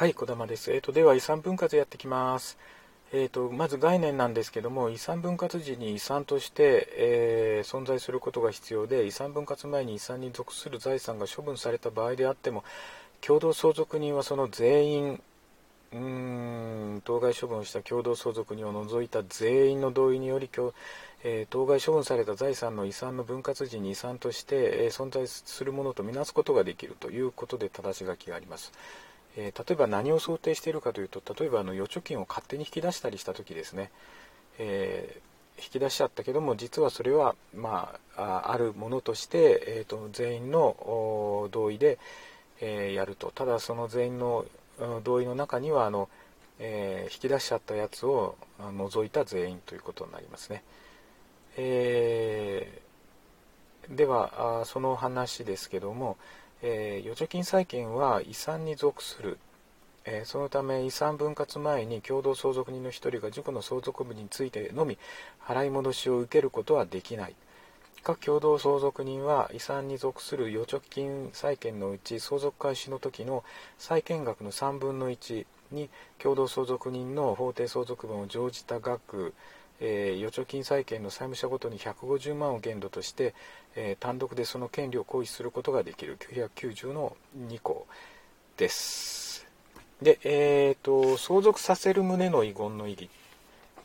はい、小玉です。えっ、ー、と、では遺産分割やってきます。えっ、ー、と、まず概念なんですけども、遺産分割時に遺産として、えー、存在することが必要で、遺産分割前に遺産に属する財産が処分された場合であっても、共同相続人はその全員、当該処分した共同相続人を除いた全員の同意により、えー、当該処分された財産の遺産の分割時に遺産として、え存在するものとみなすことができるということで正し書きがあります。えー、例えば何を想定しているかというと例えばあの預貯金を勝手に引き出したりした時ですね、えー、引き出しちゃったけども実はそれは、まあ、あるものとして、えーと、全員の同意で、えー、やるとただその全員の同意の中にはあの、え引き出しちゃったやつを除いた全員ということになりますね。えではその話ですけども、えー、預貯金債権は遺産に属する、えー、そのため遺産分割前に共同相続人の1人が自己の相続分についてのみ払い戻しを受けることはできない。各共同相続人は遺産に属する預貯金債権のうち相続開始の時の債権額の3分の1に共同相続人の法定相続分を乗じた額えー、預貯金債権の債務者ごとに150万を限度として、えー、単独でその権利を行使することができる。990の2項です。で、えーと、相続させる旨の遺言の意義、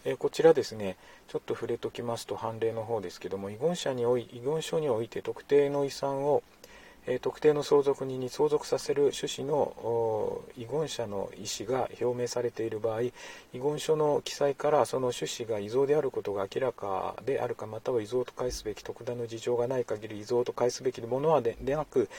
えー、こちらですね、ちょっと触れときますと判例の方ですけども、遺言者におい遺言書において特定の遺産をえ特定の相続人に相続させる趣旨の遺言者の意思が表明されている場合遺言書の記載からその趣旨が遺贈であることが明らかであるかまたは遺贈と返すべき特段の事情がない限り遺贈と返すべきものはでなく、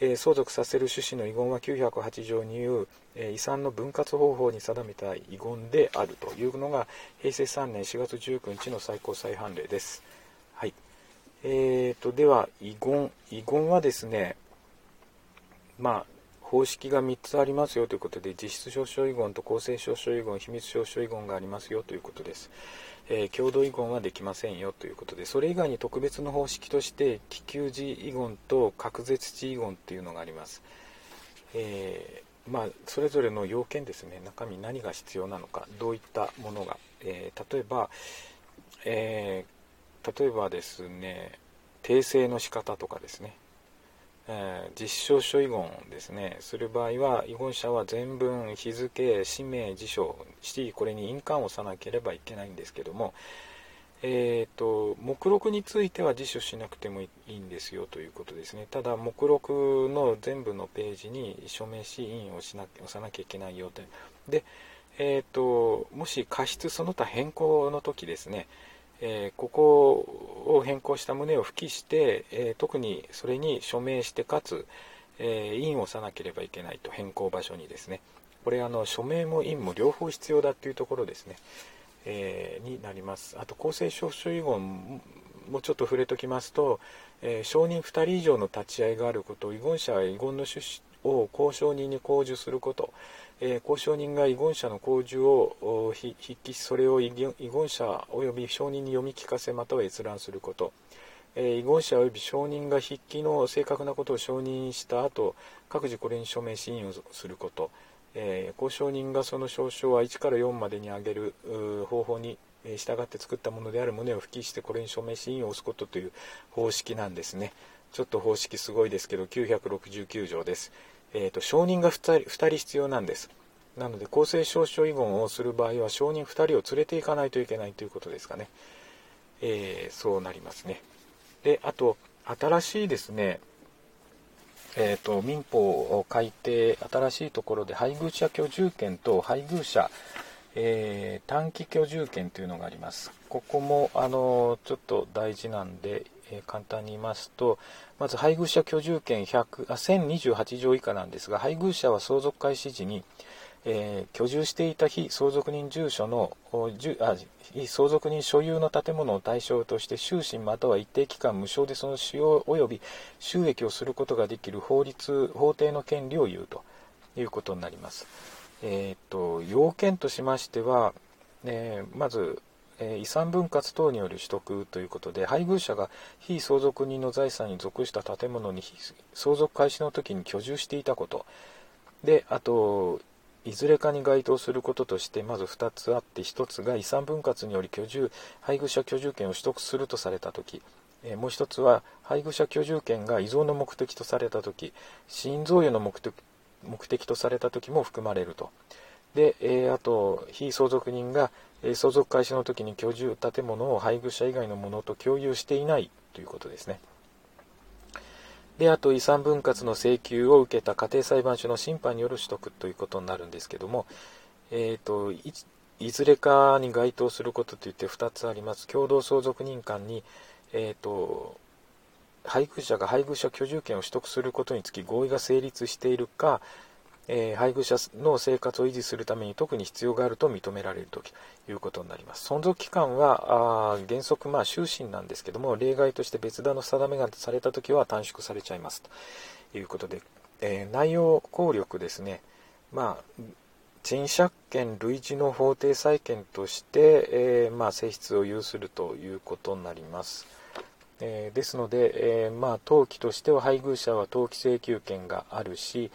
え相続させる趣旨の遺言は908条に言う、え遺産の分割方法に定めた遺言であるというのが平成3年4月19日の最高裁判例です。はいえーと、では遺言遺言はですねまあ方式が3つありますよということで実質証書遺言と公正証書遺言秘密証書遺言がありますよということです、えー、共同遺言はできませんよということでそれ以外に特別の方式として気球時遺言と隔絶地遺言っていうのがあります、えー、まあ、それぞれの要件ですね。中身何が必要なのかどういったものが、えー、例えば、え例えばですね訂正の仕方とかですね、えー、実証書遺言ですねする場合は遺言者は全文日付氏名辞書しこれに印鑑を押さなければいけないんですけどもえーと、目録については辞書しなくてもいいんですよということですね。ただ、目録の全部のページに署名し、印をしな押さなきゃいけないよと。で、えーと、もし過失その他変更の時ですね、えー、ここを変更した旨を付記して、えー、特にそれに署名してかつ、えー、印を押さなければいけないと変更場所にですね。これあの署名も印も両方必要だっていうところですね、えになります。あと公正証書遺言もちょっと触れときますと、え証人2人以上の立ち会いがあること遺言者は遺言の趣旨を交渉人に公示すること。え交渉人が遺言者の公示を筆記しそれを遺言者及び証人に読み聞かせまたは閲覧すること、え遺言者及び証人が筆記の正確なことを承認した後各自これに署名し印をすること、え交渉人がその証書は1から4までに上げる方法に従って作ったものである旨を付記してこれに署名し印を押すことという方式なんですね。ちょっと方式すごいですけど969条です。えーと、証人が 2, 人必要なんです。なので公正証書遺言をする場合は証人2人を連れていかないといけないということですかね。えー、そうなりますね。で、あと、新しいですね、えーと、民法を改定、新しいところで配偶者居住権と配偶者、えー、短期居住権というのがあります。ここもあのちょっと大事なんで、えー、簡単に言いますと、まず配偶者居住権100あ1028条以下なんですが、配偶者は相続開始時に、えー、居住していた非相続人住所のあ非相続人所有の建物を対象として終身または一定期間無償でその使用及び収益をすることができる法律法定の権利を言うということになります。えー、っと要件としましては、えー、まずえ遺産分割等による取得ということで配偶者が非相続人の財産に属した建物に相続開始の時に居住していたこと。であといずれかに該当することとしてまず2つあって1つが遺産分割により居住配偶者居住権を取得するとされた時。もう1つは配偶者居住権が遺贈の目的とされた時死因贈与の目的目的とされた時も含まれると。で、えあと非相続人がえ相続開始の時に居住建物を配偶者以外のものと共有していないということですね。であと遺産分割の請求を受けた家庭裁判所の審判による取得ということになるんですけども、えーと、いずれかに該当することといって2つあります共同相続人間に、えーと、配偶者が配偶者居住権を取得することにつき合意が成立しているかえー、配偶者の生活を維持するために特に必要があると認められるということになります。存続期間はあ原則、まあ、終身なんですけども、例外として別段の定めがされたときは短縮されちゃいますということで、えー、内容効力ですね、まあ、賃借権類似の法定債権として、えー、まあ、性質を有するということになります。えですので、えまあ、登記としては配偶者は登記請求権があるし、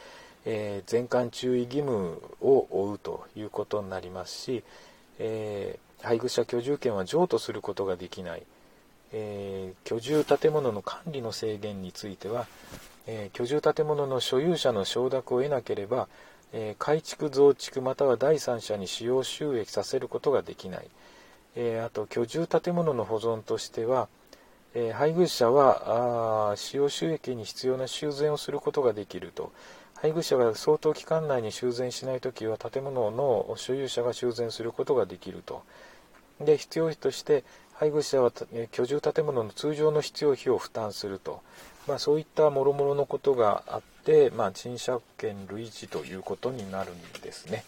えー、全館注意義務を負うということになりますし、えー、配偶者居住権は譲渡することができない、えー、居住建物の管理の制限については、え居住建物の所有者の承諾を得なければ、え改築増築または第三者に使用収益させることができない、えあと居住建物の保存としては、え配偶者はあ使用収益に必要な修繕をすることができると、配偶者が相当期間内に修繕しないときは建物の所有者が修繕することができると。で、必要費として配偶者は居住建物の通常の必要費を負担すると。まあ、そういったもろもろのことがあって、まあ、賃借権類似ということになるんですね。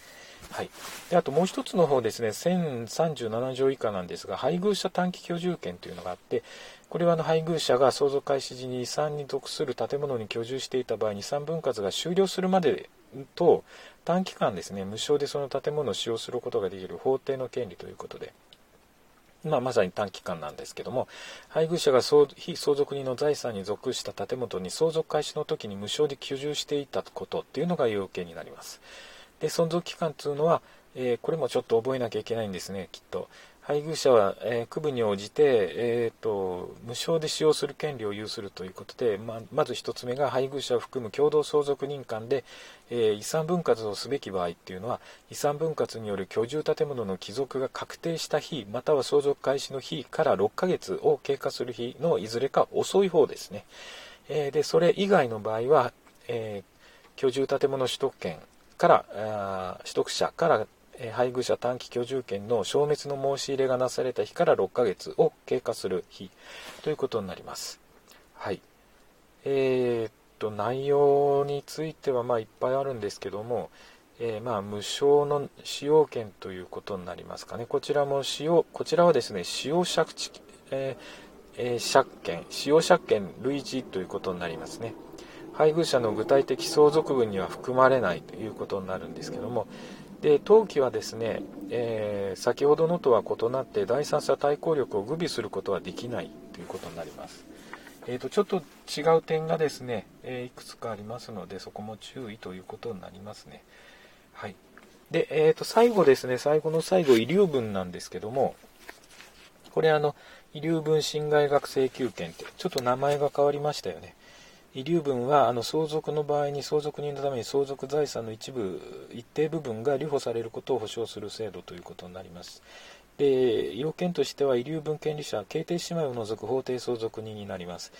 はい、であともう一つの方ですね、1037条以下なんですが、配偶者短期居住権というのがあって、これはの配偶者が相続開始時に遺産に属する建物に居住していた場合遺産分割が終了するまでと短期間ですね、無償でその建物を使用することができる法定の権利ということで、まあ、まさに短期間なんですけども、配偶者が非相続人の財産に属した建物に相続開始の時に無償で居住していたことっていうのが要件になります。で、存続期間っていうのは、えー、これもちょっと覚えなきゃいけないんですね、きっと。配偶者は、えー、区分に応じて、えーと、無償で使用する権利を有するということで、ままず1つ目が配偶者を含む共同相続人間で、えー、遺産分割をすべき場合っていうのは遺産分割による居住建物の帰属が確定した日または相続開始の日から6ヶ月を経過する日のいずれか遅い方ですね、えでそれ以外の場合は、え居住建物取得権から取得者から配偶者短期居住権の消滅の申し入れがなされた日から6ヶ月を経過する日ということになります。はい。えー、っと、内容についてはまいっぱいあるんですけども、えー、まあ無償の使用権ということになりますかね。こちらも使用、こちらはですね、使用借地、えーえー、借権、使用借権類似ということになりますね。配偶者の具体的相続分には含まれないということになるんですけども、で登記はですね、えー、先ほどのとは異なって第三者対抗力を具備することはできないということになります。えーと、ちょっと違う点がですね、えー、いくつかありますのでそこも注意ということになりますね。はい。で、えーと、最後ですね、最後の最後、遺留分なんですけども、これあの、遺留分侵害学請求権って、ちょっと名前が変わりましたよね。遺留分はあの相続の場合に相続人のために相続財産の一部一定部分が留保されることを保障する制度ということになります。で要件としては遺留分権利者形定姉妹を除く法定相続人になります、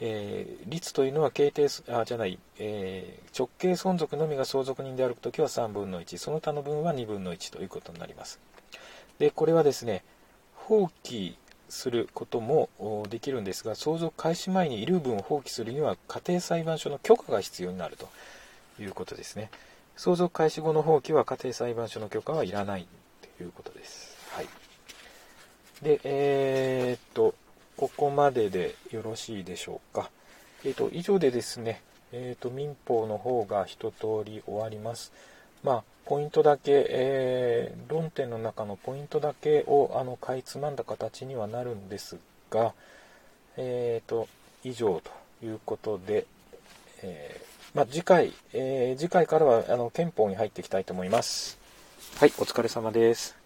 えー、率というのは形定あじゃない、えー、直系存続のみが相続人であるときは3分の1その他の分は2分の1ということになります。でこれはですね放棄することもできるんですが相続開始前に遺留分を放棄するには家庭裁判所の許可が必要になるということですね。相続開始後の放棄は家庭裁判所の許可はいらないということです、はい、でえー、っとここまででよろしいでしょうか。えー、っと以上でですねえー、っと民法の方が一通り終わります。まあポイントだけ、えー、論点の中のポイントだけをあのかいつまんだ形にはなるんですが、えーと、以上ということで、えま、次回、えー、次回からはあの憲法に入っていきたいと思います。はい、お疲れ様です。